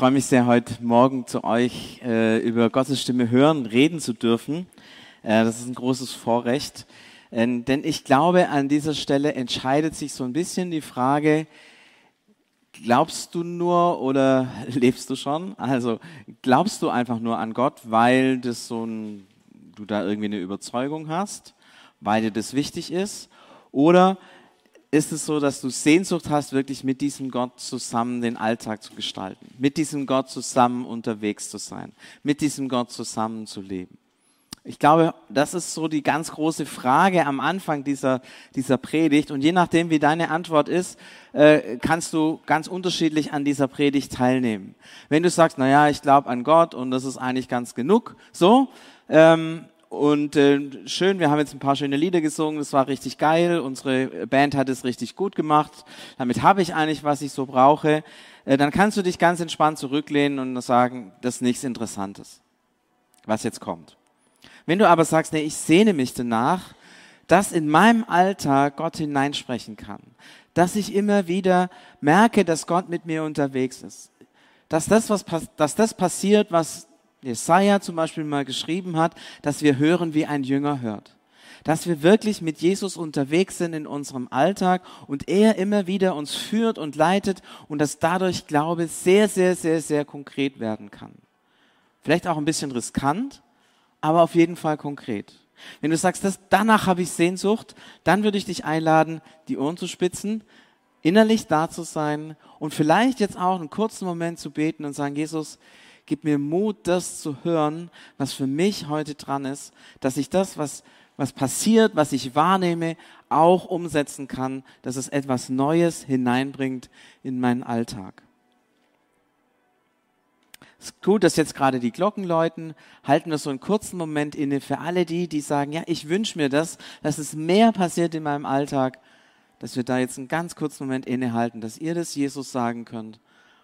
freue mich sehr, heute Morgen zu euch äh, über Gottes Stimme hören, reden zu dürfen. Äh, das ist ein großes Vorrecht. Äh, denn ich glaube, an dieser Stelle entscheidet sich so ein bisschen die Frage, glaubst du nur oder lebst du schon? Also glaubst du einfach nur an Gott, weil das so ein, du da irgendwie eine Überzeugung hast, weil dir das wichtig ist? Oder ist es so, dass du Sehnsucht hast, wirklich mit diesem Gott zusammen den Alltag zu gestalten, mit diesem Gott zusammen unterwegs zu sein, mit diesem Gott zusammen zu leben. Ich glaube, das ist so die ganz große Frage am Anfang dieser, dieser Predigt. Und je nachdem, wie deine Antwort ist, äh, kannst du ganz unterschiedlich an dieser Predigt teilnehmen. Wenn du sagst, na ja, ich glaube an Gott und das ist eigentlich ganz genug, so, ähm, und äh, schön, wir haben jetzt ein paar schöne Lieder gesungen, das war richtig geil. Unsere Band hat es richtig gut gemacht. Damit habe ich eigentlich, was ich so brauche. Äh, dann kannst du dich ganz entspannt zurücklehnen und sagen, das ist nichts Interessantes, was jetzt kommt. Wenn du aber sagst, nee, ich sehne mich danach, dass in meinem Alltag Gott hineinsprechen kann, dass ich immer wieder merke, dass Gott mit mir unterwegs ist, dass das, was, dass das passiert, was Jesaja zum Beispiel mal geschrieben hat, dass wir hören, wie ein Jünger hört. Dass wir wirklich mit Jesus unterwegs sind in unserem Alltag und er immer wieder uns führt und leitet und dass dadurch Glaube sehr, sehr, sehr, sehr konkret werden kann. Vielleicht auch ein bisschen riskant, aber auf jeden Fall konkret. Wenn du sagst, das, danach habe ich Sehnsucht, dann würde ich dich einladen, die Ohren zu spitzen, innerlich da zu sein und vielleicht jetzt auch einen kurzen Moment zu beten und sagen, Jesus, Gib mir Mut, das zu hören, was für mich heute dran ist, dass ich das, was, was passiert, was ich wahrnehme, auch umsetzen kann, dass es etwas Neues hineinbringt in meinen Alltag. Es ist gut, dass jetzt gerade die Glocken läuten. Halten wir so einen kurzen Moment inne für alle die, die sagen, ja, ich wünsche mir das, dass es mehr passiert in meinem Alltag, dass wir da jetzt einen ganz kurzen Moment innehalten, dass ihr das Jesus sagen könnt.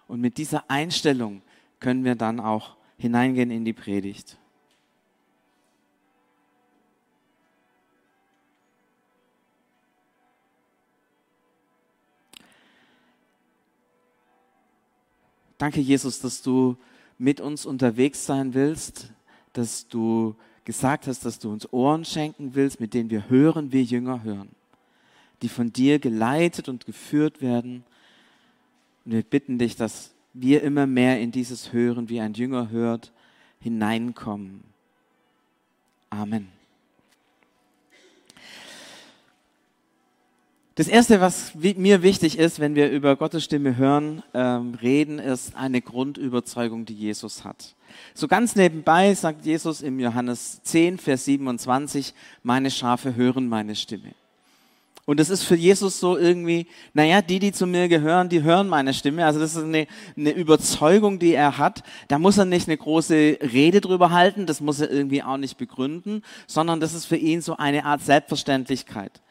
Und mit dieser Einstellung können wir dann auch hineingehen in die Predigt. Danke, Jesus, dass du mit uns unterwegs sein willst, dass du gesagt hast, dass du uns Ohren schenken willst, mit denen wir hören, wie Jünger hören, die von dir geleitet und geführt werden. Und wir bitten dich, dass wir immer mehr in dieses Hören, wie ein Jünger hört, hineinkommen. Amen. Das Erste, was mir wichtig ist, wenn wir über Gottes Stimme hören, ähm, reden, ist eine Grundüberzeugung, die Jesus hat. So ganz nebenbei sagt Jesus im Johannes 10, Vers 27, meine Schafe hören meine Stimme. Und das ist für Jesus so irgendwie, naja, die, die zu mir gehören, die hören meine Stimme. Also das ist eine, eine Überzeugung, die er hat. Da muss er nicht eine große Rede drüber halten, das muss er irgendwie auch nicht begründen, sondern das ist für ihn so eine Art Selbstverständlichkeit.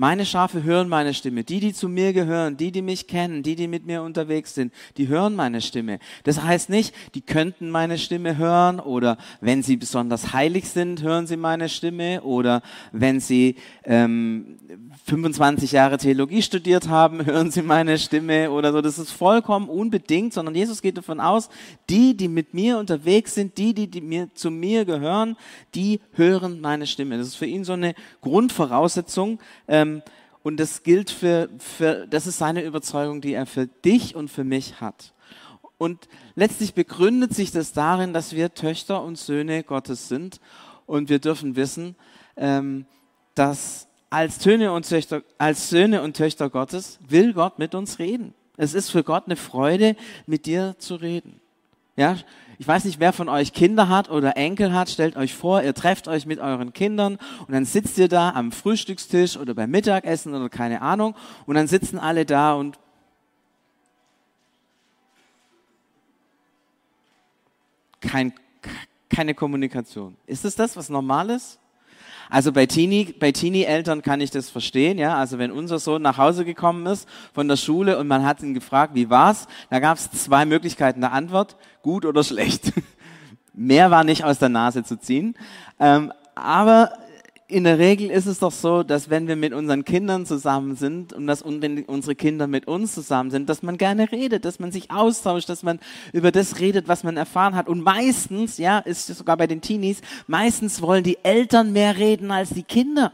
Meine Schafe hören meine Stimme. Die, die zu mir gehören, die, die mich kennen, die, die mit mir unterwegs sind, die hören meine Stimme. Das heißt nicht, die könnten meine Stimme hören oder wenn sie besonders heilig sind, hören sie meine Stimme oder wenn sie ähm, 25 Jahre Theologie studiert haben, hören sie meine Stimme oder so. Das ist vollkommen unbedingt, sondern Jesus geht davon aus, die, die mit mir unterwegs sind, die, die, die mir, zu mir gehören, die hören meine Stimme. Das ist für ihn so eine Grundvoraussetzung. Ähm, ähm, und das gilt für, für, das ist seine Überzeugung, die er für dich und für mich hat. Und letztlich begründet sich das darin, dass wir Töchter und Söhne Gottes sind. Und wir dürfen wissen, ähm, dass als Söhne, und Töchter, als Söhne und Töchter Gottes will Gott mit uns reden. Es ist für Gott eine Freude, mit dir zu reden. Ja, ich weiß nicht, wer von euch Kinder hat oder Enkel hat. Stellt euch vor, ihr trefft euch mit euren Kindern und dann sitzt ihr da am Frühstückstisch oder beim Mittagessen oder keine Ahnung und dann sitzen alle da und kein, keine Kommunikation. Ist es das, was normal ist? Also bei Teenie, bei Teenie-Eltern kann ich das verstehen, ja. Also wenn unser Sohn nach Hause gekommen ist von der Schule und man hat ihn gefragt, wie war's? Da gab es zwei Möglichkeiten der Antwort: gut oder schlecht. Mehr war nicht aus der Nase zu ziehen. Ähm, aber in der Regel ist es doch so, dass wenn wir mit unseren Kindern zusammen sind und dass wenn unsere Kinder mit uns zusammen sind, dass man gerne redet, dass man sich austauscht, dass man über das redet, was man erfahren hat. Und meistens, ja, ist es sogar bei den Teenies, meistens wollen die Eltern mehr reden als die Kinder.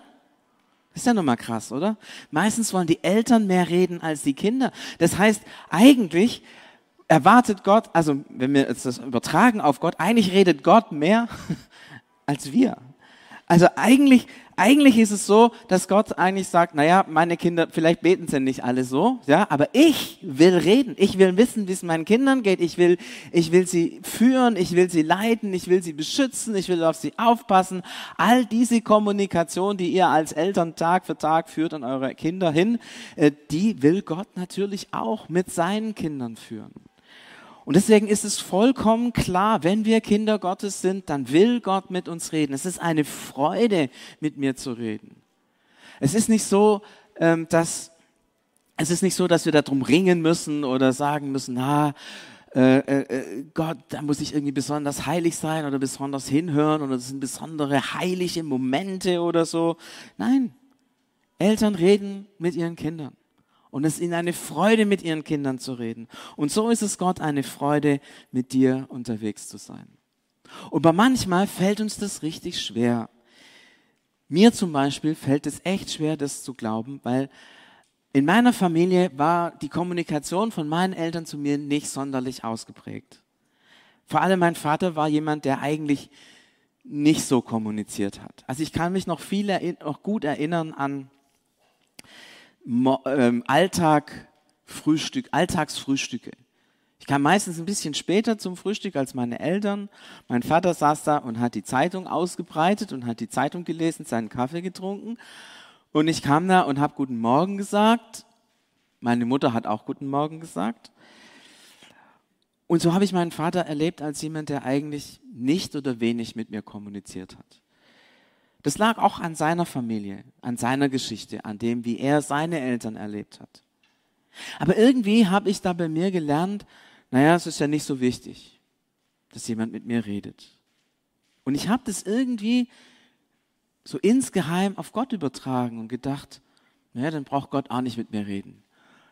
Ist ja nun mal krass, oder? Meistens wollen die Eltern mehr reden als die Kinder. Das heißt, eigentlich erwartet Gott, also wenn wir jetzt das übertragen auf Gott, eigentlich redet Gott mehr als wir. Also eigentlich, eigentlich ist es so, dass Gott eigentlich sagt, naja, meine Kinder, vielleicht beten sie nicht alle so, ja, aber ich will reden. Ich will wissen, wie es meinen Kindern geht. Ich will, ich will sie führen, ich will sie leiten, ich will sie beschützen, ich will auf sie aufpassen. All diese Kommunikation, die ihr als Eltern Tag für Tag führt an eure Kinder hin, äh, die will Gott natürlich auch mit seinen Kindern führen. Und deswegen ist es vollkommen klar, wenn wir Kinder Gottes sind, dann will Gott mit uns reden. Es ist eine Freude, mit mir zu reden. Es ist nicht so, ähm, dass es ist nicht so, dass wir darum ringen müssen oder sagen müssen, na, äh, äh, Gott, da muss ich irgendwie besonders heilig sein oder besonders hinhören oder das sind besondere heilige Momente oder so. Nein, Eltern reden mit ihren Kindern und es ist ihnen eine Freude, mit ihren Kindern zu reden. Und so ist es Gott eine Freude, mit dir unterwegs zu sein. Aber manchmal fällt uns das richtig schwer. Mir zum Beispiel fällt es echt schwer, das zu glauben, weil in meiner Familie war die Kommunikation von meinen Eltern zu mir nicht sonderlich ausgeprägt. Vor allem mein Vater war jemand, der eigentlich nicht so kommuniziert hat. Also ich kann mich noch viel noch gut erinnern an Alltag, Frühstück, Alltagsfrühstücke. Ich kam meistens ein bisschen später zum Frühstück als meine Eltern. Mein Vater saß da und hat die Zeitung ausgebreitet und hat die Zeitung gelesen, seinen Kaffee getrunken. Und ich kam da und habe Guten Morgen gesagt. Meine Mutter hat auch Guten Morgen gesagt. Und so habe ich meinen Vater erlebt als jemand, der eigentlich nicht oder wenig mit mir kommuniziert hat. Das lag auch an seiner Familie, an seiner Geschichte, an dem, wie er seine Eltern erlebt hat. Aber irgendwie habe ich da bei mir gelernt, naja, es ist ja nicht so wichtig, dass jemand mit mir redet. Und ich habe das irgendwie so insgeheim auf Gott übertragen und gedacht, naja, dann braucht Gott auch nicht mit mir reden.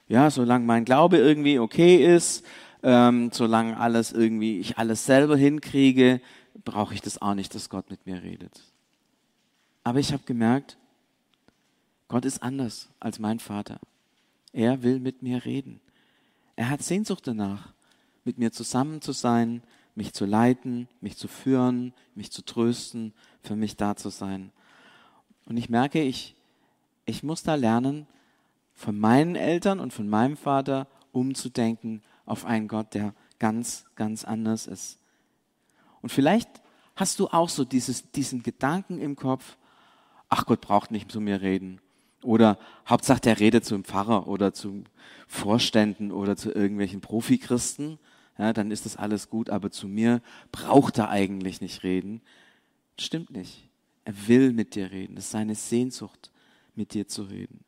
Ja, solange mein Glaube irgendwie okay ist, ähm, solange alles irgendwie, ich alles selber hinkriege, brauche ich das auch nicht, dass Gott mit mir redet. Aber ich habe gemerkt, Gott ist anders als mein Vater. Er will mit mir reden. Er hat Sehnsucht danach, mit mir zusammen zu sein, mich zu leiten, mich zu führen, mich zu trösten, für mich da zu sein. Und ich merke, ich, ich muss da lernen, von meinen Eltern und von meinem Vater umzudenken auf einen Gott, der ganz, ganz anders ist. Und vielleicht hast du auch so dieses, diesen Gedanken im Kopf, ach Gott braucht nicht zu mir reden. Oder Hauptsache der redet zum Pfarrer oder zu Vorständen oder zu irgendwelchen Profikristen. Ja, dann ist das alles gut, aber zu mir braucht er eigentlich nicht reden. Stimmt nicht. Er will mit dir reden. Das ist seine Sehnsucht, mit dir zu reden.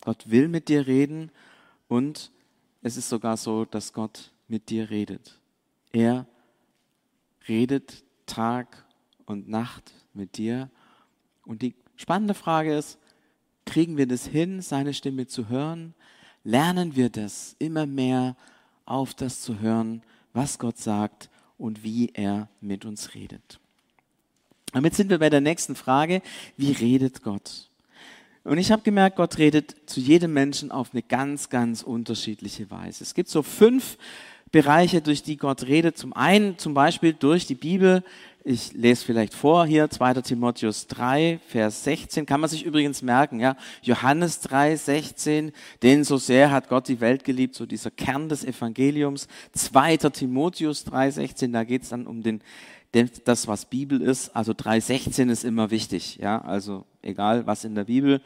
Gott will mit dir reden und es ist sogar so, dass Gott mit dir redet. Er redet Tag und Nacht mit dir und die Spannende Frage ist, kriegen wir das hin, seine Stimme zu hören? Lernen wir das immer mehr auf das zu hören, was Gott sagt und wie er mit uns redet? Damit sind wir bei der nächsten Frage, wie redet Gott? Und ich habe gemerkt, Gott redet zu jedem Menschen auf eine ganz, ganz unterschiedliche Weise. Es gibt so fünf Bereiche, durch die Gott redet. Zum einen zum Beispiel durch die Bibel, ich lese vielleicht vor hier, 2. Timotheus 3, Vers 16, kann man sich übrigens merken, ja. Johannes 3, 16, denn so sehr hat Gott die Welt geliebt, so dieser Kern des Evangeliums. 2. Timotheus 3, 16, da geht es dann um den, das, was Bibel ist. Also 3, 16 ist immer wichtig, ja. Also egal, was in der Bibel,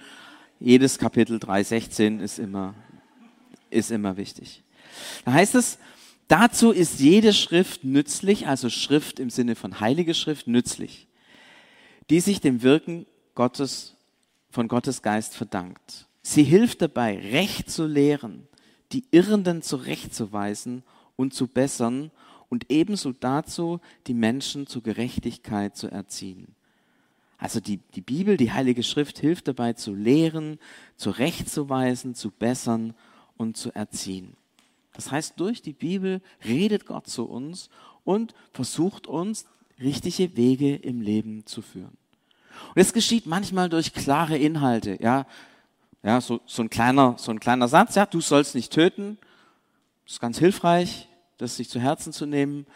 jedes Kapitel 3, 16 ist immer, ist immer wichtig. Da heißt es, Dazu ist jede Schrift nützlich, also Schrift im Sinne von heilige Schrift nützlich, die sich dem Wirken Gottes, von Gottes Geist verdankt. Sie hilft dabei, Recht zu lehren, die Irrenden zurechtzuweisen und zu bessern und ebenso dazu, die Menschen zur Gerechtigkeit zu erziehen. Also die, die Bibel, die Heilige Schrift hilft dabei zu lehren, zurechtzuweisen, zu bessern und zu erziehen. Das heißt, durch die Bibel redet Gott zu uns und versucht uns richtige Wege im Leben zu führen. Und es geschieht manchmal durch klare Inhalte, ja. Ja, so, so ein kleiner, so ein kleiner Satz, ja, du sollst nicht töten. Das ist ganz hilfreich, das sich zu Herzen zu nehmen.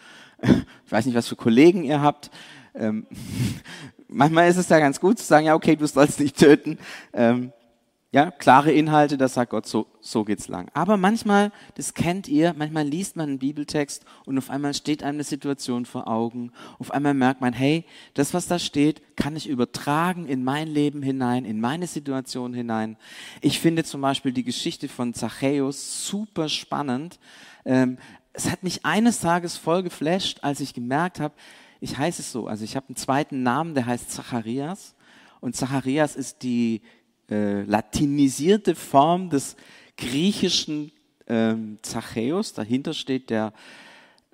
Ich weiß nicht, was für Kollegen ihr habt. Ähm, manchmal ist es ja ganz gut zu sagen, ja, okay, du sollst nicht töten. Ähm, ja, klare Inhalte, das sagt Gott, so, so geht's lang. Aber manchmal, das kennt ihr, manchmal liest man einen Bibeltext und auf einmal steht einem eine Situation vor Augen. Auf einmal merkt man, hey, das, was da steht, kann ich übertragen in mein Leben hinein, in meine Situation hinein. Ich finde zum Beispiel die Geschichte von Zachäus super spannend. Ähm, es hat mich eines Tages voll geflasht, als ich gemerkt habe, ich heiße es so, also ich habe einen zweiten Namen, der heißt Zacharias. Und Zacharias ist die äh, latinisierte Form des griechischen ähm, Zachäus. Dahinter steht der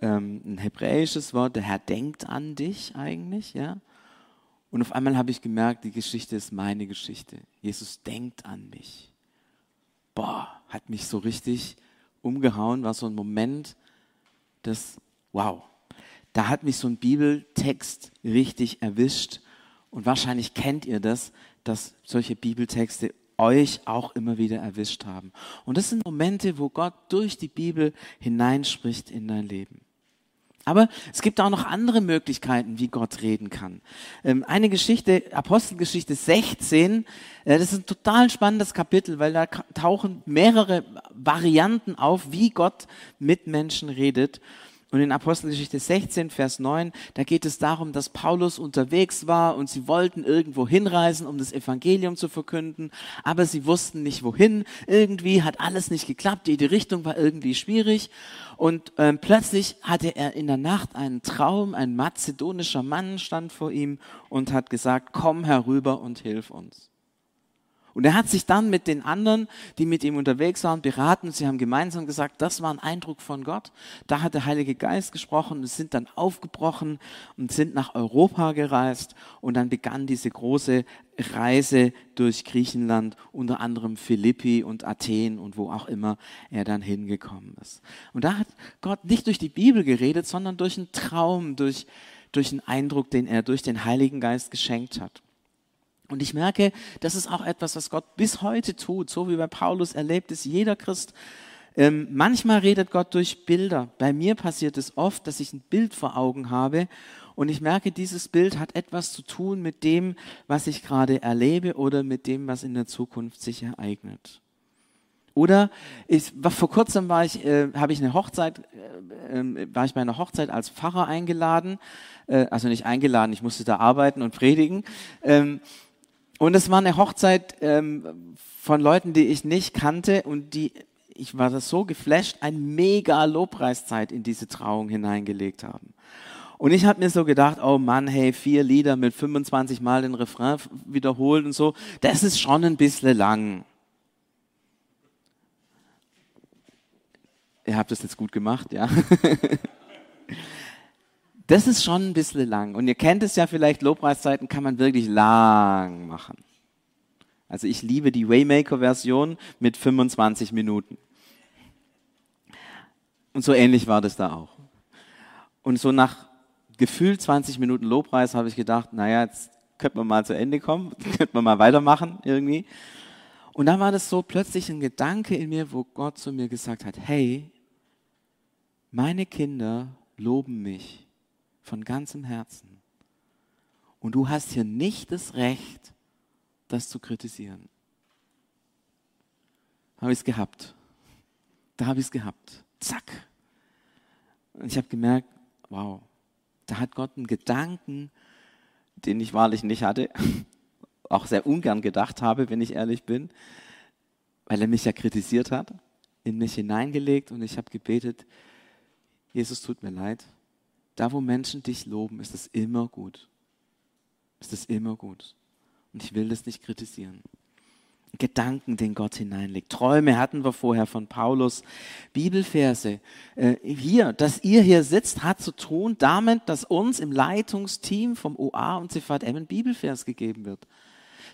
ähm, ein hebräisches Wort, der Herr denkt an dich eigentlich, ja. Und auf einmal habe ich gemerkt, die Geschichte ist meine Geschichte. Jesus denkt an mich. Boah, hat mich so richtig umgehauen, war so ein Moment, das, wow, da hat mich so ein Bibeltext richtig erwischt. Und wahrscheinlich kennt ihr das, dass solche Bibeltexte euch auch immer wieder erwischt haben. Und das sind Momente, wo Gott durch die Bibel hineinspricht in dein Leben. Aber es gibt auch noch andere Möglichkeiten, wie Gott reden kann. Ähm, eine Geschichte, Apostelgeschichte 16, äh, das ist ein total spannendes Kapitel, weil da tauchen mehrere Varianten auf, wie Gott mit Menschen redet. Und in Apostelgeschichte 16, Vers 9, da geht es darum, dass Paulus unterwegs war und sie wollten irgendwo hinreisen, um das Evangelium zu verkünden, aber sie wussten nicht wohin. Irgendwie hat alles nicht geklappt, die Richtung war irgendwie schwierig. Und ähm, plötzlich hatte er in der Nacht einen Traum, ein mazedonischer Mann stand vor ihm und hat gesagt, komm herüber und hilf uns. Und er hat sich dann mit den anderen, die mit ihm unterwegs waren, beraten. Sie haben gemeinsam gesagt, das war ein Eindruck von Gott. Da hat der Heilige Geist gesprochen und sind dann aufgebrochen und sind nach Europa gereist. Und dann begann diese große Reise durch Griechenland, unter anderem Philippi und Athen und wo auch immer er dann hingekommen ist. Und da hat Gott nicht durch die Bibel geredet, sondern durch einen Traum, durch, durch einen Eindruck, den er durch den Heiligen Geist geschenkt hat. Und ich merke, das ist auch etwas, was Gott bis heute tut, so wie bei Paulus erlebt es jeder Christ. Ähm, manchmal redet Gott durch Bilder. Bei mir passiert es oft, dass ich ein Bild vor Augen habe und ich merke, dieses Bild hat etwas zu tun mit dem, was ich gerade erlebe oder mit dem, was in der Zukunft sich ereignet. Oder ich, vor kurzem war ich, äh, habe ich eine Hochzeit, äh, äh, war ich bei einer Hochzeit als Pfarrer eingeladen, äh, also nicht eingeladen, ich musste da arbeiten und predigen. Ähm, und es war eine Hochzeit ähm, von Leuten, die ich nicht kannte und die, ich war das so geflasht, ein mega Lobpreiszeit in diese Trauung hineingelegt haben. Und ich habe mir so gedacht, oh Mann, hey, vier Lieder mit 25 Mal den Refrain wiederholt und so, das ist schon ein bisschen lang. Ihr habt das jetzt gut gemacht, ja. das ist schon ein bisschen lang. Und ihr kennt es ja vielleicht, Lobpreiszeiten kann man wirklich lang machen. Also ich liebe die Waymaker-Version mit 25 Minuten. Und so ähnlich war das da auch. Und so nach gefühlt 20 Minuten Lobpreis habe ich gedacht, naja, jetzt könnten wir mal zu Ende kommen, könnten wir mal weitermachen irgendwie. Und dann war das so plötzlich ein Gedanke in mir, wo Gott zu mir gesagt hat, hey, meine Kinder loben mich von ganzem Herzen. Und du hast hier nicht das Recht, das zu kritisieren. Habe ich es gehabt. Da habe ich es gehabt. Zack. Und ich habe gemerkt, wow, da hat Gott einen Gedanken, den ich wahrlich nicht hatte, auch sehr ungern gedacht habe, wenn ich ehrlich bin, weil er mich ja kritisiert hat, in mich hineingelegt und ich habe gebetet, Jesus tut mir leid, da wo Menschen dich loben, ist es immer gut. Ist es immer gut. Und ich will das nicht kritisieren. Gedanken, den Gott hineinlegt. Träume hatten wir vorher von Paulus. Bibelverse. Äh, hier, dass ihr hier sitzt, hat zu tun damit, dass uns im Leitungsteam vom OA und CVM ein Bibelvers gegeben wird.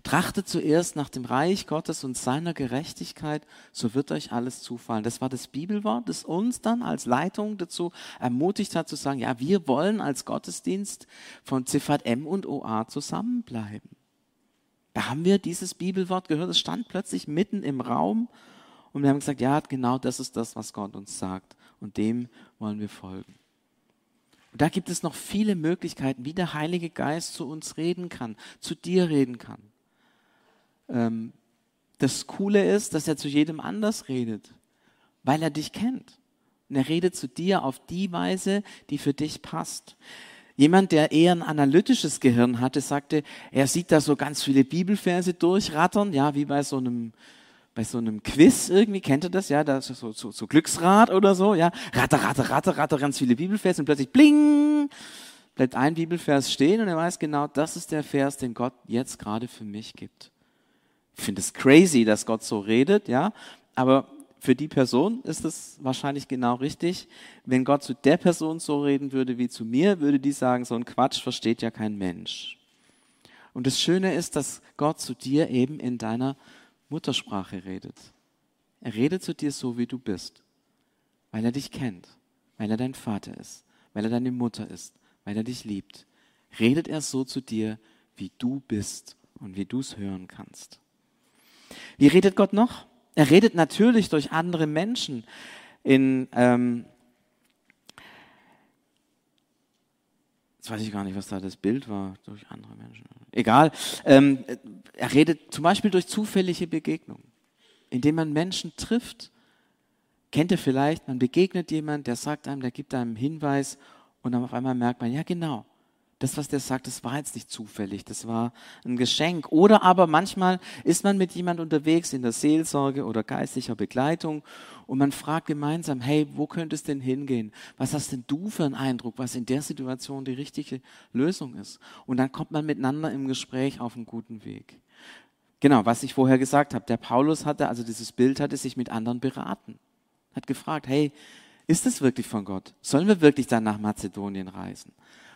Trachtet zuerst nach dem Reich Gottes und seiner Gerechtigkeit, so wird euch alles zufallen. Das war das Bibelwort, das uns dann als Leitung dazu ermutigt hat zu sagen, ja, wir wollen als Gottesdienst von CVM und OA zusammenbleiben. Da haben wir dieses Bibelwort gehört, es stand plötzlich mitten im Raum und wir haben gesagt, ja, genau das ist das, was Gott uns sagt und dem wollen wir folgen. Und da gibt es noch viele Möglichkeiten, wie der Heilige Geist zu uns reden kann, zu dir reden kann. Ähm, das Coole ist, dass er zu jedem anders redet, weil er dich kennt. Und er redet zu dir auf die Weise, die für dich passt. Jemand, der eher ein analytisches Gehirn hatte, sagte, er sieht da so ganz viele Bibelverse durchrattern, ja, wie bei so einem, bei so einem Quiz irgendwie, kennt ihr das, ja, da so, so, so Glücksrad oder so, ja, ratter, ratter, ratter, ratter, ganz viele Bibelverse und plötzlich bling, bleibt ein Bibelvers stehen und er weiß genau, das ist der Vers, den Gott jetzt gerade für mich gibt. Ich finde es crazy, dass Gott so redet, ja, aber für die Person ist es wahrscheinlich genau richtig. Wenn Gott zu der Person so reden würde wie zu mir, würde die sagen, so ein Quatsch versteht ja kein Mensch. Und das Schöne ist, dass Gott zu dir eben in deiner Muttersprache redet. Er redet zu dir so, wie du bist, weil er dich kennt, weil er dein Vater ist, weil er deine Mutter ist, weil er dich liebt. Redet er so zu dir, wie du bist und wie du es hören kannst. Wie redet Gott noch? Er redet natürlich durch andere Menschen. In, ähm, jetzt weiß ich gar nicht, was da das Bild war, durch andere Menschen. Egal. Ähm, er redet zum Beispiel durch zufällige Begegnungen, indem man Menschen trifft. Kennt ihr vielleicht, man begegnet jemand, der sagt einem, der gibt einem einen Hinweis und dann auf einmal merkt man, ja genau, das, was der sagt, das war jetzt nicht zufällig, das war ein Geschenk. Oder aber manchmal ist man mit jemand unterwegs in der Seelsorge oder geistlicher Begleitung und man fragt gemeinsam, hey, wo könnte es denn hingehen? Was hast denn du für einen Eindruck, was in der Situation die richtige Lösung ist? Und dann kommt man miteinander im Gespräch auf einen guten Weg. Genau, was ich vorher gesagt habe. Der Paulus hatte, also dieses Bild hatte sich mit anderen beraten. Hat gefragt, hey, ist es wirklich von Gott? Sollen wir wirklich dann nach Mazedonien reisen?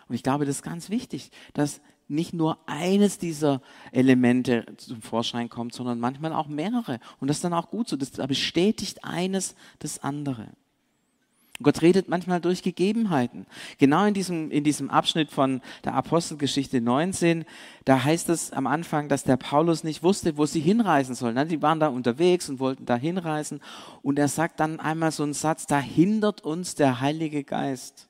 Und ich glaube, das ist ganz wichtig, dass nicht nur eines dieser Elemente zum Vorschein kommt, sondern manchmal auch mehrere. Und das ist dann auch gut so. Das bestätigt eines das andere. Gott redet manchmal durch Gegebenheiten. Genau in diesem, in diesem Abschnitt von der Apostelgeschichte 19, da heißt es am Anfang, dass der Paulus nicht wusste, wo sie hinreisen sollen. Die waren da unterwegs und wollten da hinreisen. Und er sagt dann einmal so einen Satz, da hindert uns der Heilige Geist.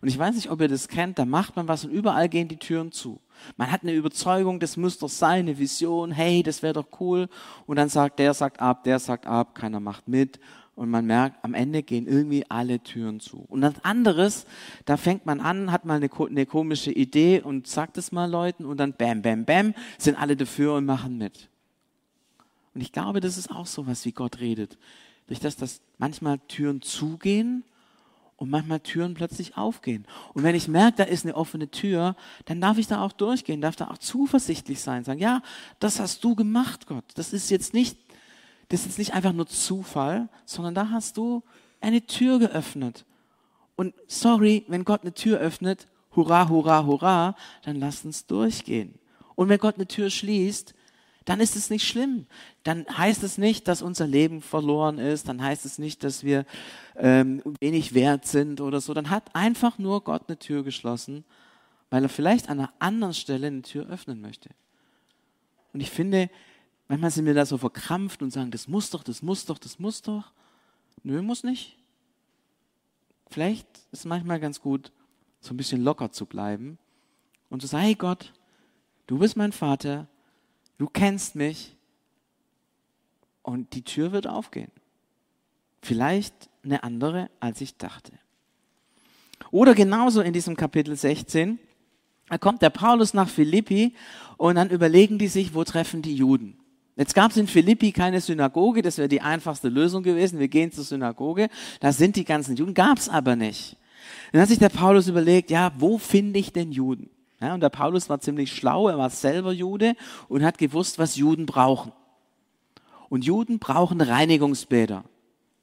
Und ich weiß nicht, ob ihr das kennt, da macht man was und überall gehen die Türen zu. Man hat eine Überzeugung, das muss doch sein, eine Vision, hey, das wäre doch cool. Und dann sagt der sagt ab, der sagt ab, keiner macht mit. Und man merkt, am Ende gehen irgendwie alle Türen zu. Und das anderes, da fängt man an, hat mal eine, eine komische Idee und sagt es mal Leuten und dann bam, bam, bam, sind alle dafür und machen mit. Und ich glaube, das ist auch so was, wie Gott redet. Durch das, dass manchmal Türen zugehen und manchmal Türen plötzlich aufgehen. Und wenn ich merke, da ist eine offene Tür, dann darf ich da auch durchgehen, darf da auch zuversichtlich sein, sagen, ja, das hast du gemacht, Gott. Das ist jetzt nicht, das ist jetzt nicht einfach nur Zufall, sondern da hast du eine Tür geöffnet. Und sorry, wenn Gott eine Tür öffnet, hurra, hurra, hurra, dann lasst uns durchgehen. Und wenn Gott eine Tür schließt, dann ist es nicht schlimm. Dann heißt es nicht, dass unser Leben verloren ist. Dann heißt es nicht, dass wir ähm, wenig wert sind oder so. Dann hat einfach nur Gott eine Tür geschlossen, weil er vielleicht an einer anderen Stelle eine Tür öffnen möchte. Und ich finde, manchmal sind wir da so verkrampft und sagen, das muss doch, das muss doch, das muss doch. Nö, muss nicht. Vielleicht ist es manchmal ganz gut, so ein bisschen locker zu bleiben und zu sagen, hey Gott, du bist mein Vater, Du kennst mich und die Tür wird aufgehen. Vielleicht eine andere, als ich dachte. Oder genauso in diesem Kapitel 16, da kommt der Paulus nach Philippi und dann überlegen die sich, wo treffen die Juden. Jetzt gab es in Philippi keine Synagoge, das wäre die einfachste Lösung gewesen. Wir gehen zur Synagoge, da sind die ganzen Juden, gab es aber nicht. Dann hat sich der Paulus überlegt, ja, wo finde ich denn Juden? Ja, und der Paulus war ziemlich schlau, er war selber Jude und hat gewusst, was Juden brauchen. Und Juden brauchen Reinigungsbäder.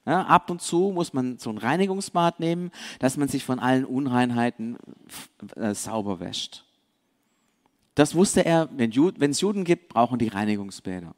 Ja, ab und zu muss man so ein Reinigungsbad nehmen, dass man sich von allen Unreinheiten äh, sauber wäscht. Das wusste er, wenn es Juden gibt, brauchen die Reinigungsbäder.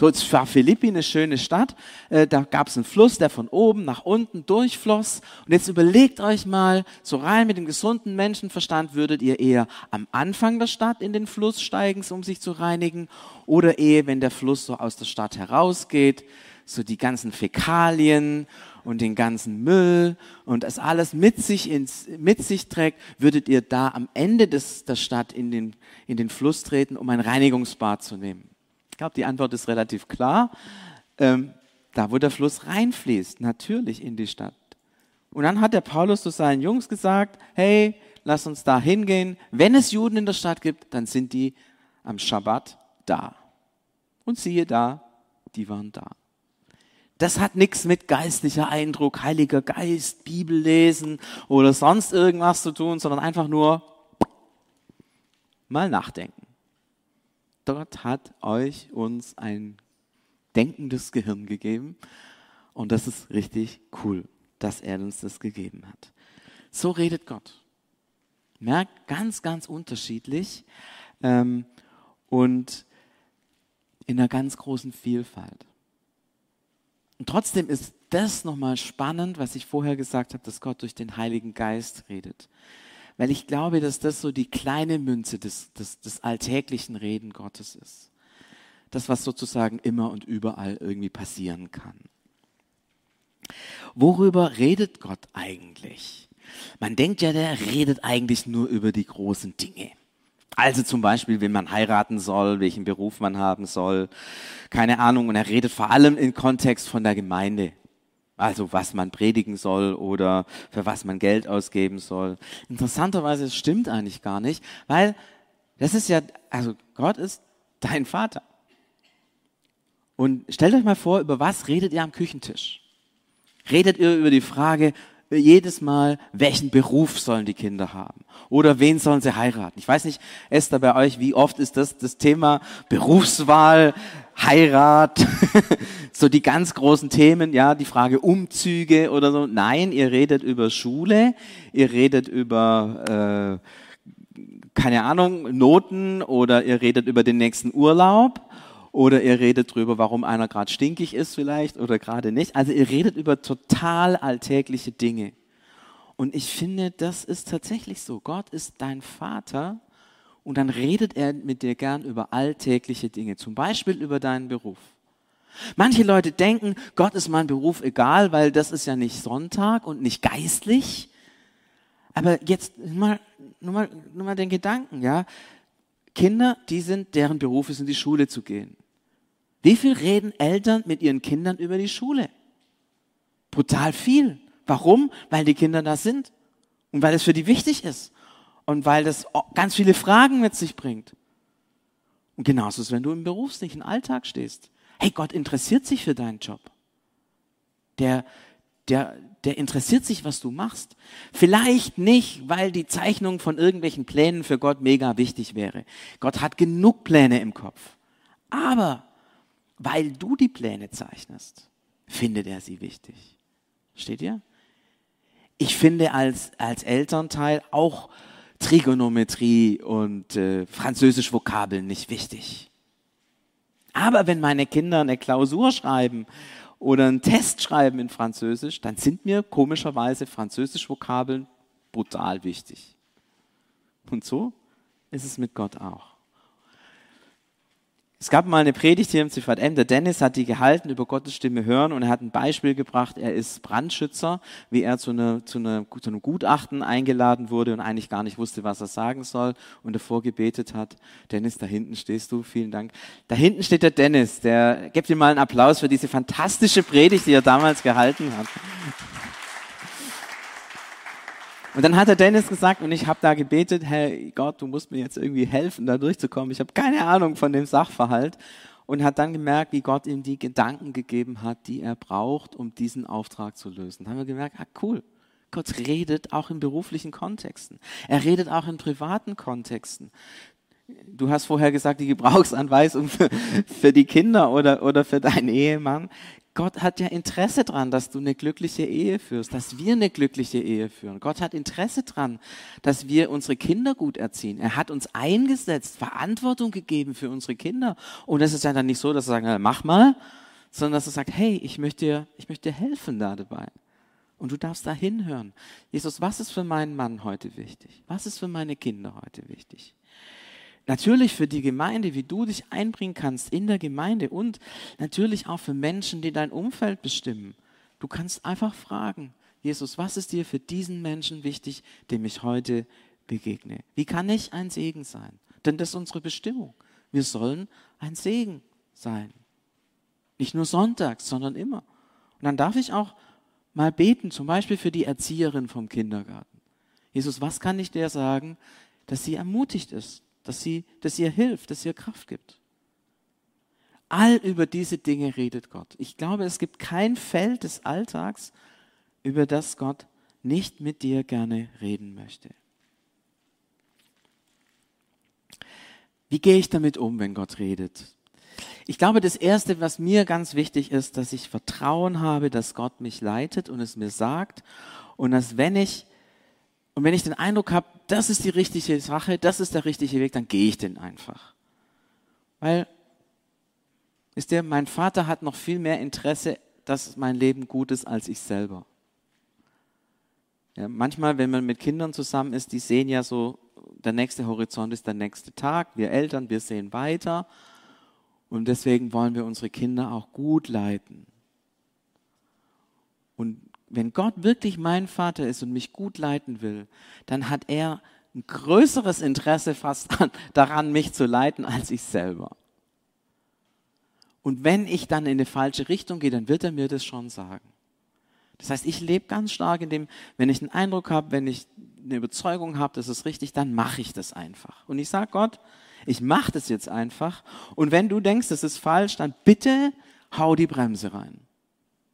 So, jetzt war Philippi eine schöne Stadt. Äh, da gab es einen Fluss, der von oben nach unten durchfloss. Und jetzt überlegt euch mal, so rein mit dem gesunden Menschenverstand, würdet ihr eher am Anfang der Stadt in den Fluss steigen, um sich zu reinigen, oder eher, wenn der Fluss so aus der Stadt herausgeht, so die ganzen Fäkalien und den ganzen Müll und das alles mit sich, ins, mit sich trägt, würdet ihr da am Ende des, der Stadt in den, in den Fluss treten, um ein Reinigungsbad zu nehmen? Ich glaube, die Antwort ist relativ klar. Ähm, da, wo der Fluss reinfließt, natürlich in die Stadt. Und dann hat der Paulus zu seinen Jungs gesagt, hey, lass uns da hingehen. Wenn es Juden in der Stadt gibt, dann sind die am Schabbat da. Und siehe da, die waren da. Das hat nichts mit geistlicher Eindruck, Heiliger Geist, Bibel lesen oder sonst irgendwas zu tun, sondern einfach nur mal nachdenken. Gott hat euch uns ein denkendes Gehirn gegeben und das ist richtig cool, dass er uns das gegeben hat. So redet Gott. Merkt, ganz, ganz unterschiedlich ähm, und in einer ganz großen Vielfalt. Und trotzdem ist das nochmal spannend, was ich vorher gesagt habe, dass Gott durch den Heiligen Geist redet. Weil ich glaube, dass das so die kleine Münze des, des, des alltäglichen Reden Gottes ist. Das, was sozusagen immer und überall irgendwie passieren kann. Worüber redet Gott eigentlich? Man denkt ja, der redet eigentlich nur über die großen Dinge. Also zum Beispiel, wen man heiraten soll, welchen Beruf man haben soll, keine Ahnung. Und er redet vor allem im Kontext von der Gemeinde. Also was man predigen soll oder für was man Geld ausgeben soll. Interessanterweise stimmt eigentlich gar nicht, weil das ist ja, also Gott ist dein Vater. Und stellt euch mal vor, über was redet ihr am Küchentisch? Redet ihr über die Frage, jedes Mal, welchen Beruf sollen die Kinder haben? Oder wen sollen sie heiraten? Ich weiß nicht, Esther, bei euch, wie oft ist das das Thema Berufswahl, Heirat, so die ganz großen Themen, ja, die Frage Umzüge oder so. Nein, ihr redet über Schule, ihr redet über, äh, keine Ahnung, Noten oder ihr redet über den nächsten Urlaub oder ihr redet drüber, warum einer gerade stinkig ist vielleicht oder gerade nicht. Also ihr redet über total alltägliche Dinge. Und ich finde, das ist tatsächlich so. Gott ist dein Vater und dann redet er mit dir gern über alltägliche Dinge, zum Beispiel über deinen Beruf. Manche Leute denken, Gott ist mein Beruf egal, weil das ist ja nicht Sonntag und nicht geistlich. Aber jetzt nur mal, nur mal, nur mal den Gedanken, ja. Kinder, die sind, deren Beruf ist, in die Schule zu gehen. Wie viel reden Eltern mit ihren Kindern über die Schule? Brutal viel. Warum? Weil die Kinder da sind und weil es für die wichtig ist und weil das ganz viele Fragen mit sich bringt. Und genauso ist, wenn du im beruflichen Alltag stehst. Hey, Gott interessiert sich für deinen Job. Der, der, der interessiert sich, was du machst. Vielleicht nicht, weil die Zeichnung von irgendwelchen Plänen für Gott mega wichtig wäre. Gott hat genug Pläne im Kopf. Aber weil du die Pläne zeichnest, findet er sie wichtig. Steht ihr? Ich finde als, als Elternteil auch Trigonometrie und äh, Französisch Vokabeln nicht wichtig. Aber wenn meine Kinder eine Klausur schreiben oder einen Test schreiben in Französisch, dann sind mir komischerweise Französisch Vokabeln brutal wichtig. Und so ist es mit Gott auch. Es gab mal eine Predigt hier im CVM, der Dennis hat die gehalten, über Gottes Stimme hören und er hat ein Beispiel gebracht, er ist Brandschützer, wie er zu, einer, zu, einer, zu einem Gutachten eingeladen wurde und eigentlich gar nicht wusste, was er sagen soll und davor gebetet hat. Dennis, da hinten stehst du, vielen Dank. Da hinten steht der Dennis, der, gebt ihm mal einen Applaus für diese fantastische Predigt, die er damals gehalten hat. Und dann hat der Dennis gesagt, und ich habe da gebetet, hey Gott, du musst mir jetzt irgendwie helfen, da durchzukommen. Ich habe keine Ahnung von dem Sachverhalt. Und hat dann gemerkt, wie Gott ihm die Gedanken gegeben hat, die er braucht, um diesen Auftrag zu lösen. Dann haben wir gemerkt, ah cool, Gott redet auch in beruflichen Kontexten. Er redet auch in privaten Kontexten. Du hast vorher gesagt, die Gebrauchsanweisung für, für die Kinder oder, oder für deinen Ehemann. Gott hat ja Interesse dran, dass du eine glückliche Ehe führst, dass wir eine glückliche Ehe führen. Gott hat Interesse dran, dass wir unsere Kinder gut erziehen. Er hat uns eingesetzt, Verantwortung gegeben für unsere Kinder. Und es ist ja dann nicht so, dass er sagt, mach mal, sondern dass er sagt, hey, ich möchte dir, ich möchte dir helfen da dabei. Und du darfst da hinhören. Jesus, was ist für meinen Mann heute wichtig? Was ist für meine Kinder heute wichtig? Natürlich für die Gemeinde, wie du dich einbringen kannst in der Gemeinde und natürlich auch für Menschen, die dein Umfeld bestimmen. Du kannst einfach fragen, Jesus, was ist dir für diesen Menschen wichtig, dem ich heute begegne? Wie kann ich ein Segen sein? Denn das ist unsere Bestimmung. Wir sollen ein Segen sein. Nicht nur sonntags, sondern immer. Und dann darf ich auch mal beten, zum Beispiel für die Erzieherin vom Kindergarten. Jesus, was kann ich dir sagen, dass sie ermutigt ist, dass, sie, dass ihr hilft, dass ihr Kraft gibt. All über diese Dinge redet Gott. Ich glaube, es gibt kein Feld des Alltags, über das Gott nicht mit dir gerne reden möchte. Wie gehe ich damit um, wenn Gott redet? Ich glaube, das Erste, was mir ganz wichtig ist, dass ich Vertrauen habe, dass Gott mich leitet und es mir sagt und dass wenn ich und wenn ich den Eindruck habe, das ist die richtige Sache, das ist der richtige Weg, dann gehe ich den einfach. Weil, ist der, mein Vater hat noch viel mehr Interesse, dass mein Leben gut ist, als ich selber. Ja, manchmal, wenn man mit Kindern zusammen ist, die sehen ja so, der nächste Horizont ist der nächste Tag. Wir Eltern, wir sehen weiter. Und deswegen wollen wir unsere Kinder auch gut leiten. Und wenn Gott wirklich mein Vater ist und mich gut leiten will, dann hat er ein größeres Interesse fast daran, mich zu leiten, als ich selber. Und wenn ich dann in eine falsche Richtung gehe, dann wird er mir das schon sagen. Das heißt, ich lebe ganz stark in dem, wenn ich einen Eindruck habe, wenn ich eine Überzeugung habe, das ist richtig, dann mache ich das einfach. Und ich sage Gott, ich mache das jetzt einfach. Und wenn du denkst, das ist falsch, dann bitte hau die Bremse rein.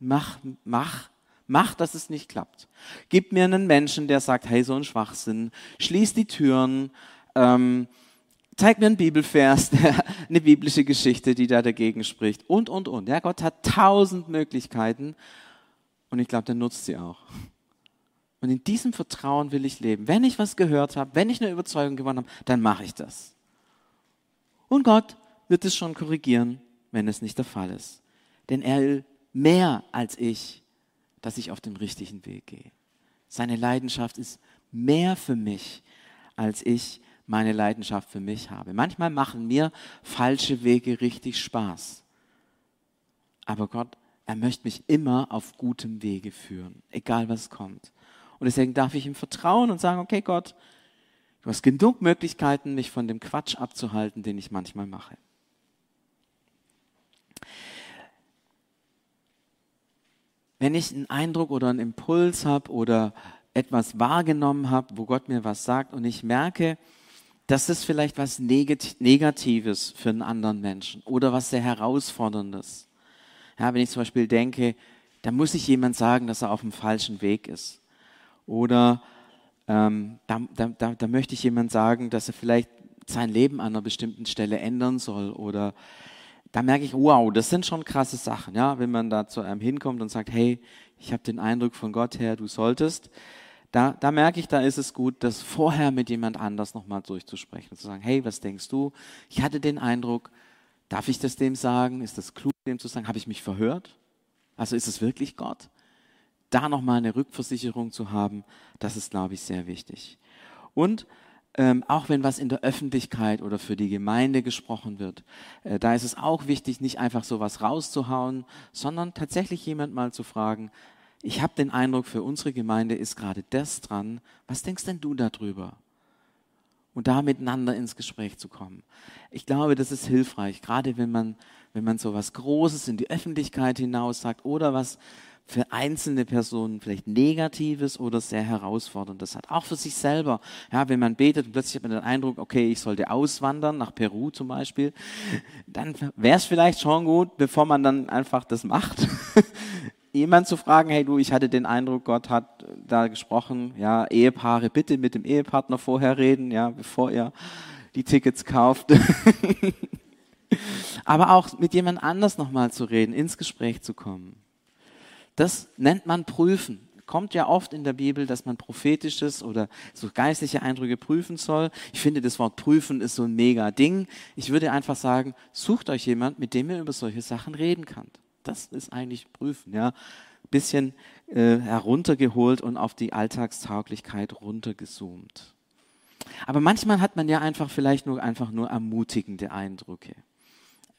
Mach, mach Mach, dass es nicht klappt. Gib mir einen Menschen, der sagt, hey, so ein Schwachsinn. Schließ die Türen. Ähm, zeig mir einen Bibelvers, eine biblische Geschichte, die da dagegen spricht. Und, und, und. Ja, Gott hat tausend Möglichkeiten. Und ich glaube, der nutzt sie auch. Und in diesem Vertrauen will ich leben. Wenn ich was gehört habe, wenn ich eine Überzeugung gewonnen habe, dann mache ich das. Und Gott wird es schon korrigieren, wenn es nicht der Fall ist. Denn er will mehr als ich dass ich auf dem richtigen Weg gehe. Seine Leidenschaft ist mehr für mich, als ich meine Leidenschaft für mich habe. Manchmal machen mir falsche Wege richtig Spaß. Aber Gott, er möchte mich immer auf gutem Wege führen, egal was kommt. Und deswegen darf ich ihm vertrauen und sagen, okay Gott, du hast genug Möglichkeiten, mich von dem Quatsch abzuhalten, den ich manchmal mache. Wenn ich einen Eindruck oder einen Impuls habe oder etwas wahrgenommen habe, wo Gott mir was sagt und ich merke, das ist vielleicht was Negatives für einen anderen Menschen oder was sehr Herausforderndes. Ja, wenn ich zum Beispiel denke, da muss ich jemand sagen, dass er auf dem falschen Weg ist. Oder ähm, da, da, da möchte ich jemand sagen, dass er vielleicht sein Leben an einer bestimmten Stelle ändern soll. Oder da merke ich, wow, das sind schon krasse Sachen, ja, wenn man da zu einem hinkommt und sagt, hey, ich habe den Eindruck von Gott her, du solltest. Da, da merke ich, da ist es gut, das vorher mit jemand anders nochmal durchzusprechen zu sagen, hey, was denkst du? Ich hatte den Eindruck, darf ich das dem sagen? Ist das klug, dem zu sagen? Habe ich mich verhört? Also ist es wirklich Gott? Da nochmal eine Rückversicherung zu haben, das ist, glaube ich, sehr wichtig. Und ähm, auch wenn was in der Öffentlichkeit oder für die Gemeinde gesprochen wird, äh, da ist es auch wichtig, nicht einfach sowas rauszuhauen, sondern tatsächlich jemand mal zu fragen, ich habe den Eindruck, für unsere Gemeinde ist gerade das dran, was denkst denn du darüber? Und da miteinander ins Gespräch zu kommen. Ich glaube, das ist hilfreich, gerade wenn man, wenn man so was Großes in die Öffentlichkeit hinaus sagt oder was für einzelne Personen vielleicht Negatives oder sehr Herausforderndes hat. Auch für sich selber. Ja, wenn man betet und plötzlich hat man den Eindruck, okay, ich sollte auswandern, nach Peru zum Beispiel, dann wäre es vielleicht schon gut, bevor man dann einfach das macht, jemand zu fragen, hey du, ich hatte den Eindruck, Gott hat da gesprochen, ja, Ehepaare, bitte mit dem Ehepartner vorher reden, ja, bevor ihr die Tickets kauft. Aber auch mit jemand anders nochmal zu reden, ins Gespräch zu kommen. Das nennt man prüfen. Kommt ja oft in der Bibel, dass man prophetisches oder so geistliche Eindrücke prüfen soll. Ich finde, das Wort prüfen ist so ein mega Ding. Ich würde einfach sagen, sucht euch jemand, mit dem ihr über solche Sachen reden könnt. Das ist eigentlich prüfen, ja. Bisschen äh, heruntergeholt und auf die Alltagstauglichkeit runtergezoomt. Aber manchmal hat man ja einfach vielleicht nur einfach nur ermutigende Eindrücke,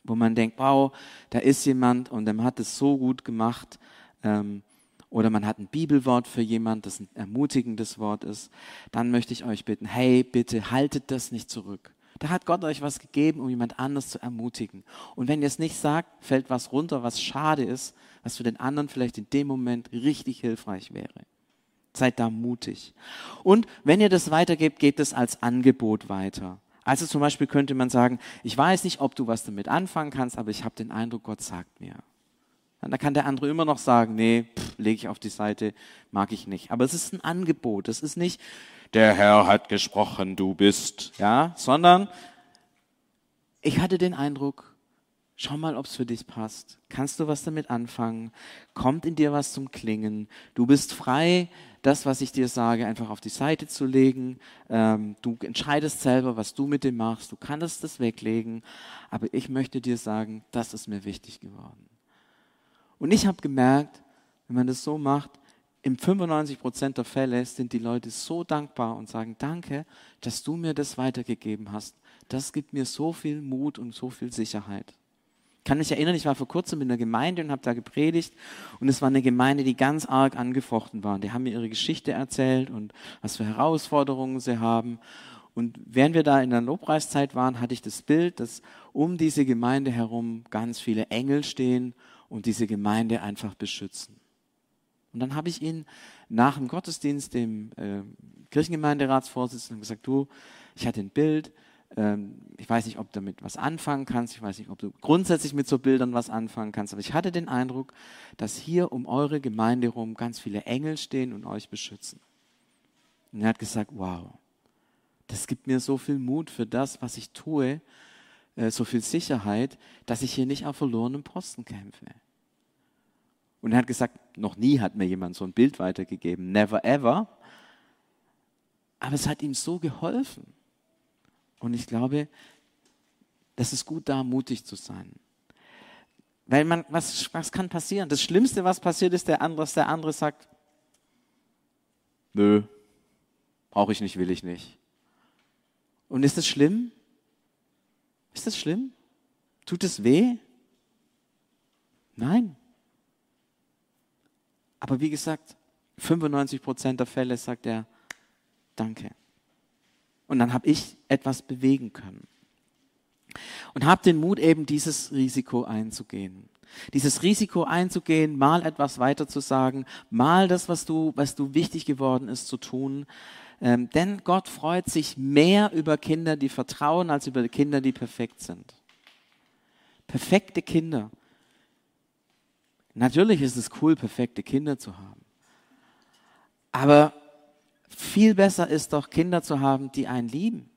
wo man denkt, wow, da ist jemand und der hat es so gut gemacht. Ähm, oder man hat ein Bibelwort für jemand, das ein ermutigendes Wort ist. Dann möchte ich euch bitten, hey, bitte haltet das nicht zurück. Da hat Gott euch was gegeben, um jemand anders zu ermutigen. Und wenn ihr es nicht sagt, fällt was runter, was schade ist, was für den anderen vielleicht in dem Moment richtig hilfreich wäre. Seid da mutig. Und wenn ihr das weitergebt, gebt es als Angebot weiter. Also zum Beispiel könnte man sagen, ich weiß nicht, ob du was damit anfangen kannst, aber ich habe den Eindruck, Gott sagt mir. Dann kann der andere immer noch sagen, nee, lege ich auf die Seite, mag ich nicht. Aber es ist ein Angebot. Es ist nicht, der Herr hat gesprochen, du bist, ja, sondern ich hatte den Eindruck, Schau mal, ob es für dich passt. Kannst du was damit anfangen? Kommt in dir was zum Klingen? Du bist frei, das, was ich dir sage, einfach auf die Seite zu legen. Ähm, du entscheidest selber, was du mit dem machst. Du kannst es weglegen. Aber ich möchte dir sagen, das ist mir wichtig geworden. Und ich habe gemerkt, wenn man das so macht, in 95 Prozent der Fälle sind die Leute so dankbar und sagen, danke, dass du mir das weitergegeben hast. Das gibt mir so viel Mut und so viel Sicherheit kann mich erinnern, ich war vor kurzem in der Gemeinde und habe da gepredigt und es war eine Gemeinde, die ganz arg angefochten war. Die haben mir ihre Geschichte erzählt und was für Herausforderungen sie haben. Und während wir da in der Lobpreiszeit waren, hatte ich das Bild, dass um diese Gemeinde herum ganz viele Engel stehen und diese Gemeinde einfach beschützen. Und dann habe ich ihn nach dem Gottesdienst dem äh, Kirchengemeinderatsvorsitzenden gesagt, du, ich hatte ein Bild, ähm, ich weiß nicht, ob du damit was anfangen kannst. Ich weiß nicht, ob du grundsätzlich mit so Bildern was anfangen kannst. Aber ich hatte den Eindruck, dass hier um eure Gemeinde herum ganz viele Engel stehen und euch beschützen. Und er hat gesagt, wow, das gibt mir so viel Mut für das, was ich tue, äh, so viel Sicherheit, dass ich hier nicht auf verlorenem Posten kämpfe. Und er hat gesagt, noch nie hat mir jemand so ein Bild weitergegeben, never ever. Aber es hat ihm so geholfen. Und ich glaube, das ist gut da, mutig zu sein. Weil man, was, was kann passieren? Das Schlimmste, was passiert, ist der andere, dass der andere sagt, nö, brauche ich nicht, will ich nicht. Und ist das schlimm? Ist das schlimm? Tut es weh? Nein. Aber wie gesagt, 95 Prozent der Fälle sagt er, danke. Und dann habe ich etwas bewegen können. Und habe den Mut, eben dieses Risiko einzugehen. Dieses Risiko einzugehen, mal etwas weiter zu sagen, mal das, was du, was du wichtig geworden ist, zu tun. Ähm, denn Gott freut sich mehr über Kinder, die vertrauen, als über Kinder, die perfekt sind. Perfekte Kinder. Natürlich ist es cool, perfekte Kinder zu haben. Aber viel besser ist doch, Kinder zu haben, die einen lieben.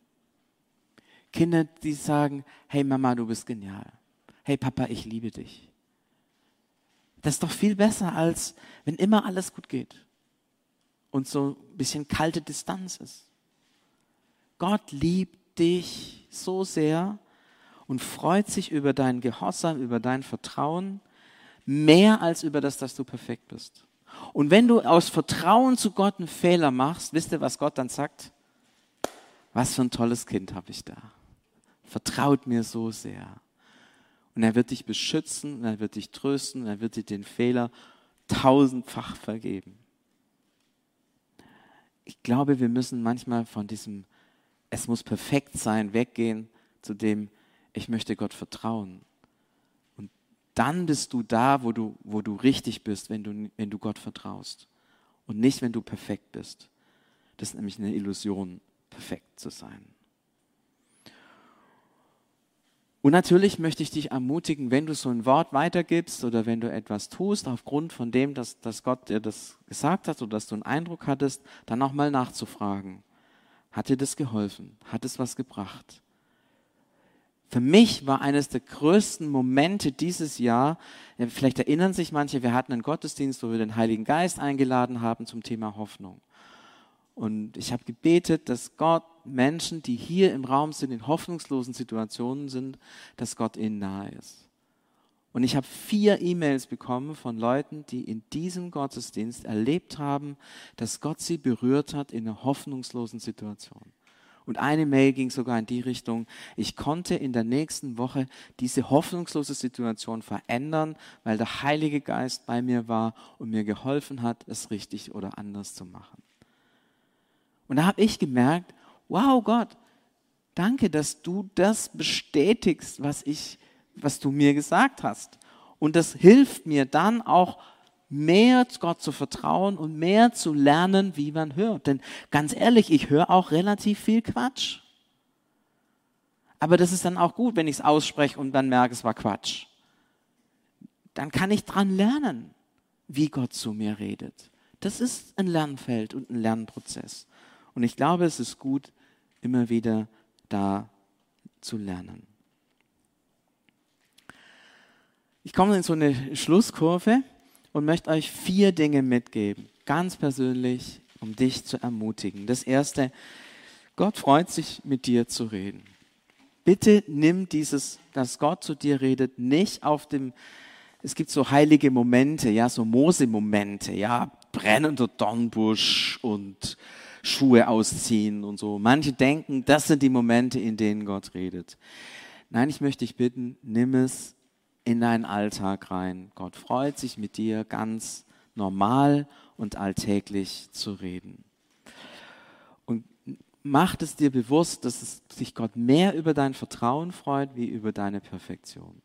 Kinder, die sagen, hey Mama, du bist genial. Hey Papa, ich liebe dich. Das ist doch viel besser, als wenn immer alles gut geht und so ein bisschen kalte Distanz ist. Gott liebt dich so sehr und freut sich über dein Gehorsam, über dein Vertrauen, mehr als über das, dass du perfekt bist. Und wenn du aus Vertrauen zu Gott einen Fehler machst, wisst ihr, was Gott dann sagt? Was für ein tolles Kind habe ich da. Vertraut mir so sehr. Und er wird dich beschützen, und er wird dich trösten, und er wird dir den Fehler tausendfach vergeben. Ich glaube, wir müssen manchmal von diesem, es muss perfekt sein, weggehen zu dem, ich möchte Gott vertrauen dann bist du da, wo du, wo du richtig bist, wenn du, wenn du Gott vertraust. Und nicht, wenn du perfekt bist. Das ist nämlich eine Illusion, perfekt zu sein. Und natürlich möchte ich dich ermutigen, wenn du so ein Wort weitergibst oder wenn du etwas tust, aufgrund von dem, dass, dass Gott dir das gesagt hat oder dass du einen Eindruck hattest, dann auch mal nachzufragen. Hat dir das geholfen? Hat es was gebracht? Für mich war eines der größten Momente dieses Jahr, vielleicht erinnern sich manche, wir hatten einen Gottesdienst, wo wir den Heiligen Geist eingeladen haben zum Thema Hoffnung. Und ich habe gebetet, dass Gott Menschen, die hier im Raum sind, in hoffnungslosen Situationen sind, dass Gott ihnen nahe ist. Und ich habe vier E-Mails bekommen von Leuten, die in diesem Gottesdienst erlebt haben, dass Gott sie berührt hat in einer hoffnungslosen Situation. Und eine Mail ging sogar in die Richtung, ich konnte in der nächsten Woche diese hoffnungslose Situation verändern, weil der Heilige Geist bei mir war und mir geholfen hat, es richtig oder anders zu machen. Und da habe ich gemerkt, wow Gott, danke, dass du das bestätigst, was ich, was du mir gesagt hast. Und das hilft mir dann auch mehr Gott zu vertrauen und mehr zu lernen, wie man hört. Denn ganz ehrlich, ich höre auch relativ viel Quatsch. Aber das ist dann auch gut, wenn ich es ausspreche und dann merke, es war Quatsch. Dann kann ich dran lernen, wie Gott zu mir redet. Das ist ein Lernfeld und ein Lernprozess. Und ich glaube, es ist gut, immer wieder da zu lernen. Ich komme in so eine Schlusskurve und möchte euch vier Dinge mitgeben, ganz persönlich, um dich zu ermutigen. Das erste, Gott freut sich, mit dir zu reden. Bitte nimm dieses, dass Gott zu dir redet, nicht auf dem, es gibt so heilige Momente, ja, so Mose-Momente, ja, brennender Dornbusch und Schuhe ausziehen und so. Manche denken, das sind die Momente, in denen Gott redet. Nein, ich möchte dich bitten, nimm es in deinen Alltag rein. Gott freut sich mit dir ganz normal und alltäglich zu reden. Und mach es dir bewusst, dass es sich Gott mehr über dein Vertrauen freut, wie über deine Perfektion.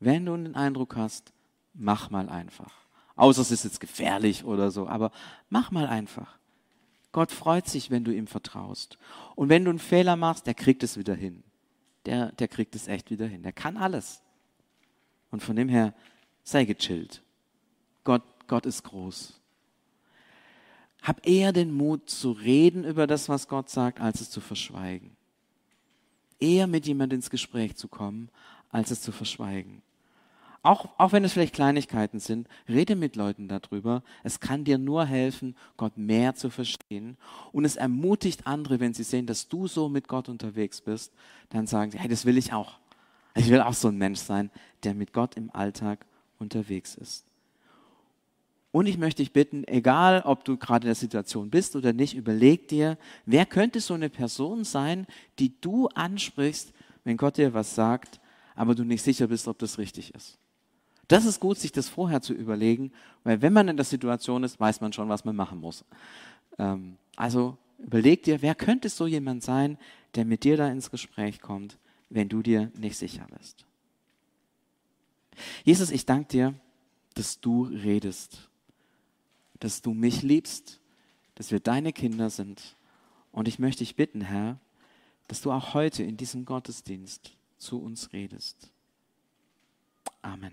Wenn du den Eindruck hast, mach mal einfach. Außer es ist jetzt gefährlich oder so, aber mach mal einfach. Gott freut sich, wenn du ihm vertraust. Und wenn du einen Fehler machst, der kriegt es wieder hin. Der, der kriegt es echt wieder hin. Der kann alles. Und von dem her, sei gechillt. Gott, Gott ist groß. Hab eher den Mut zu reden über das, was Gott sagt, als es zu verschweigen. Eher mit jemand ins Gespräch zu kommen, als es zu verschweigen. Auch, auch wenn es vielleicht Kleinigkeiten sind, rede mit Leuten darüber. Es kann dir nur helfen, Gott mehr zu verstehen. Und es ermutigt andere, wenn sie sehen, dass du so mit Gott unterwegs bist, dann sagen sie, hey, das will ich auch. Ich will auch so ein Mensch sein, der mit Gott im Alltag unterwegs ist. Und ich möchte dich bitten, egal ob du gerade in der Situation bist oder nicht, überleg dir, wer könnte so eine Person sein, die du ansprichst, wenn Gott dir was sagt, aber du nicht sicher bist, ob das richtig ist. Das ist gut, sich das vorher zu überlegen, weil wenn man in der Situation ist, weiß man schon, was man machen muss. Ähm, also überleg dir, wer könnte so jemand sein, der mit dir da ins Gespräch kommt wenn du dir nicht sicher bist. Jesus, ich danke dir, dass du redest, dass du mich liebst, dass wir deine Kinder sind. Und ich möchte dich bitten, Herr, dass du auch heute in diesem Gottesdienst zu uns redest. Amen.